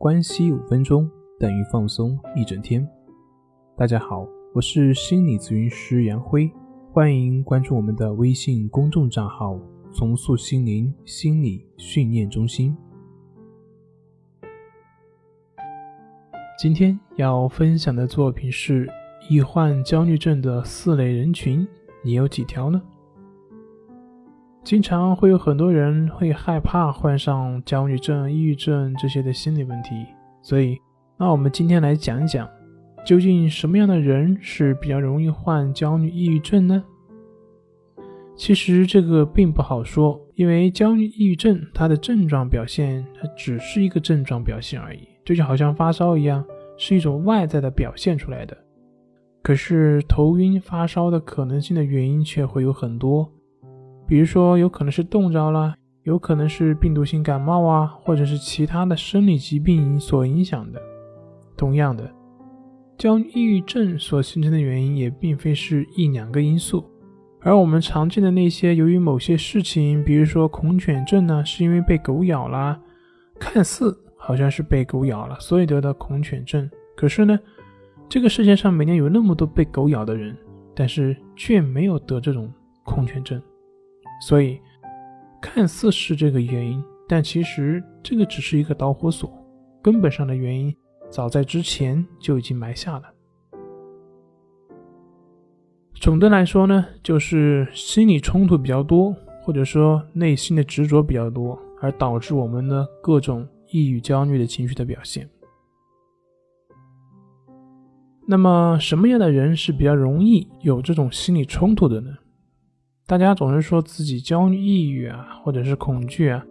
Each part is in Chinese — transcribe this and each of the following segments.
关系五分钟等于放松一整天。大家好，我是心理咨询师杨辉，欢迎关注我们的微信公众账号“重塑心灵心理训练中心”。今天要分享的作品是易患焦虑症的四类人群，你有几条呢？经常会有很多人会害怕患上焦虑症、抑郁症这些的心理问题，所以，那我们今天来讲一讲，究竟什么样的人是比较容易患焦虑、抑郁症呢？其实这个并不好说，因为焦虑、抑郁症它的症状表现，它只是一个症状表现而已，这就好像发烧一样，是一种外在的表现出来的。可是头晕、发烧的可能性的原因却会有很多。比如说，有可能是冻着了，有可能是病毒性感冒啊，或者是其他的生理疾病所影响的。同样的，焦虑、抑郁症所形成的原因也并非是一两个因素，而我们常见的那些由于某些事情，比如说恐犬症呢，是因为被狗咬了，看似好像是被狗咬了，所以得的恐犬症。可是呢，这个世界上每年有那么多被狗咬的人，但是却没有得这种恐犬症。所以，看似是这个原因，但其实这个只是一个导火索，根本上的原因早在之前就已经埋下了。总的来说呢，就是心理冲突比较多，或者说内心的执着比较多，而导致我们的各种抑郁、焦虑的情绪的表现。那么，什么样的人是比较容易有这种心理冲突的呢？大家总是说自己焦虑、抑郁啊，或者是恐惧啊，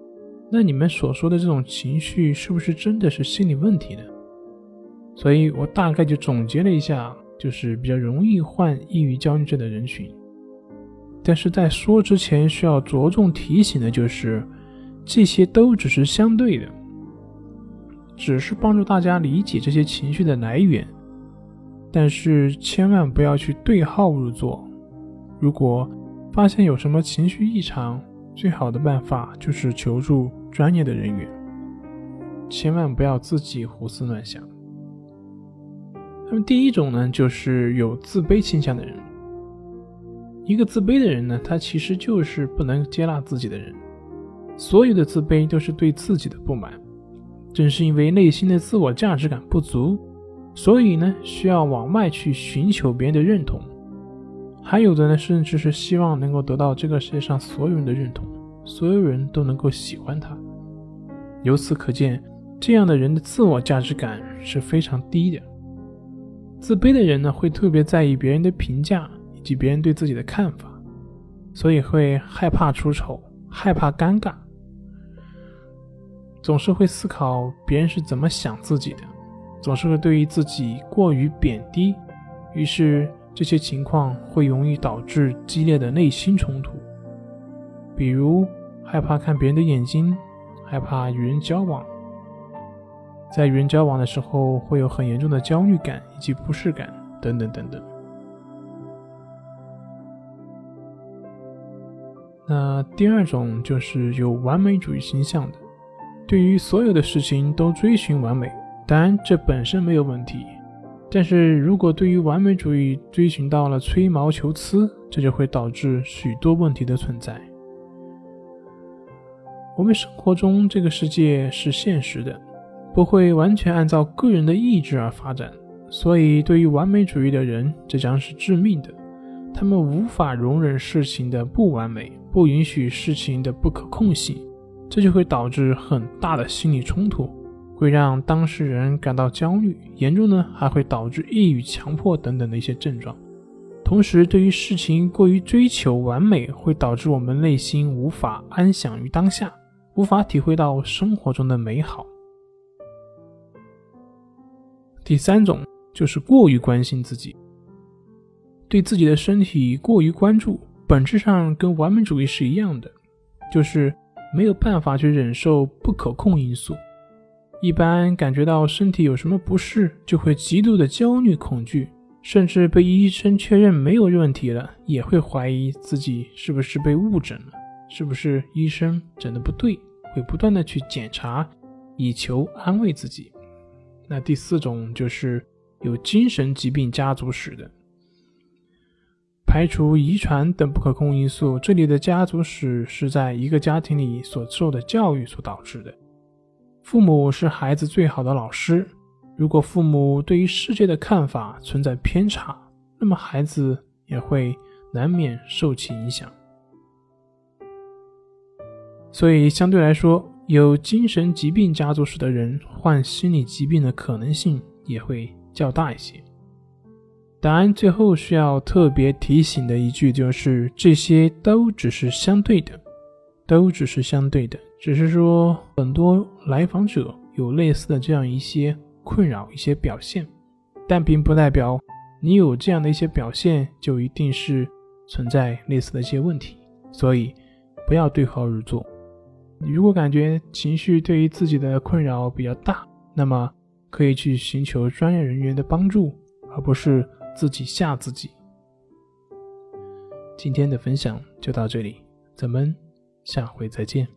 那你们所说的这种情绪，是不是真的是心理问题呢？所以我大概就总结了一下，就是比较容易患抑郁、焦虑症的人群。但是在说之前，需要着重提醒的就是，这些都只是相对的，只是帮助大家理解这些情绪的来源，但是千万不要去对号入座。如果发现有什么情绪异常，最好的办法就是求助专业的人员，千万不要自己胡思乱想。那么第一种呢，就是有自卑倾向的人。一个自卑的人呢，他其实就是不能接纳自己的人，所有的自卑都是对自己的不满。正是因为内心的自我价值感不足，所以呢，需要往外去寻求别人的认同。还有的呢，甚至是希望能够得到这个世界上所有人的认同，所有人都能够喜欢他。由此可见，这样的人的自我价值感是非常低的。自卑的人呢，会特别在意别人的评价以及别人对自己的看法，所以会害怕出丑，害怕尴尬，总是会思考别人是怎么想自己的，总是会对于自己过于贬低，于是。这些情况会容易导致激烈的内心冲突，比如害怕看别人的眼睛，害怕与人交往，在与人交往的时候会有很严重的焦虑感以及不适感等等等等。那第二种就是有完美主义倾向的，对于所有的事情都追寻完美，当然这本身没有问题。但是如果对于完美主义追寻到了吹毛求疵，这就会导致许多问题的存在。我们生活中这个世界是现实的，不会完全按照个人的意志而发展，所以对于完美主义的人，这将是致命的。他们无法容忍事情的不完美，不允许事情的不可控性，这就会导致很大的心理冲突。会让当事人感到焦虑，严重呢还会导致抑郁、强迫等等的一些症状。同时，对于事情过于追求完美，会导致我们内心无法安享于当下，无法体会到生活中的美好。第三种就是过于关心自己，对自己的身体过于关注，本质上跟完美主义是一样的，就是没有办法去忍受不可控因素。一般感觉到身体有什么不适，就会极度的焦虑、恐惧，甚至被医生确认没有问题了，也会怀疑自己是不是被误诊了，是不是医生诊的不对，会不断的去检查，以求安慰自己，那第四种就是有精神疾病家族史的。排除遗传等不可控因素，这里的家族史是在一个家庭里所受的教育所导致的。父母是孩子最好的老师，如果父母对于世界的看法存在偏差，那么孩子也会难免受其影响。所以，相对来说，有精神疾病家族史的人患心理疾病的可能性也会较大一些。答案最后需要特别提醒的一句就是：这些都只是相对的，都只是相对的。只是说，很多来访者有类似的这样一些困扰、一些表现，但并不代表你有这样的一些表现就一定是存在类似的一些问题。所以，不要对号入座。你如果感觉情绪对于自己的困扰比较大，那么可以去寻求专业人员的帮助，而不是。自己吓自己。今天的分享就到这里，咱们下回再见。